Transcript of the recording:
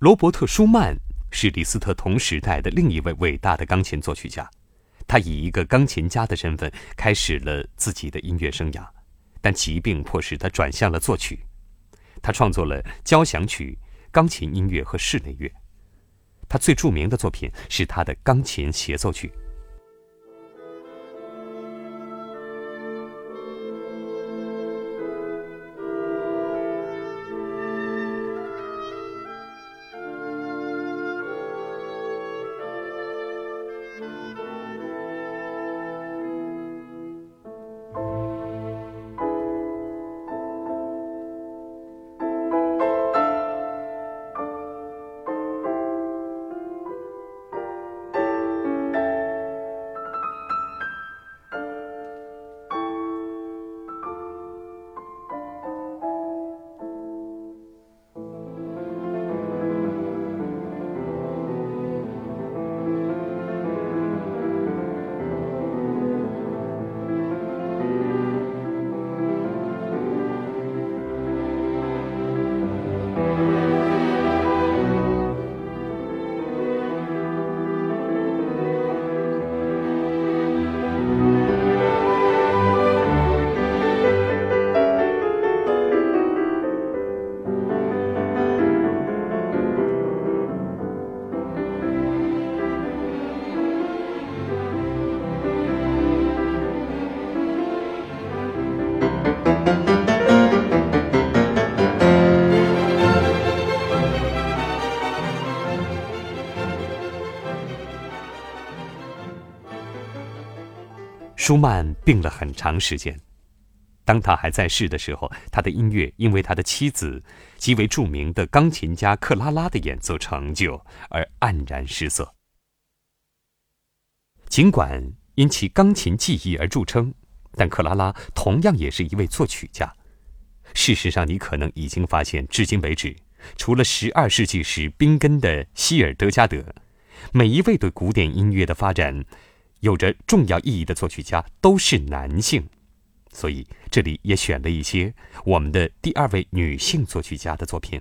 罗伯特·舒曼是李斯特同时代的另一位伟大的钢琴作曲家。他以一个钢琴家的身份开始了自己的音乐生涯，但疾病迫使他转向了作曲。他创作了交响曲、钢琴音乐和室内乐。他最著名的作品是他的钢琴协奏曲。舒曼病了很长时间。当他还在世的时候，他的音乐因为他的妻子极为著名的钢琴家克拉拉的演奏成就而黯然失色。尽管因其钢琴技艺而著称，但克拉拉同样也是一位作曲家。事实上，你可能已经发现，至今为止，除了十二世纪时宾根的希尔德加德，每一位对古典音乐的发展。有着重要意义的作曲家都是男性，所以这里也选了一些我们的第二位女性作曲家的作品。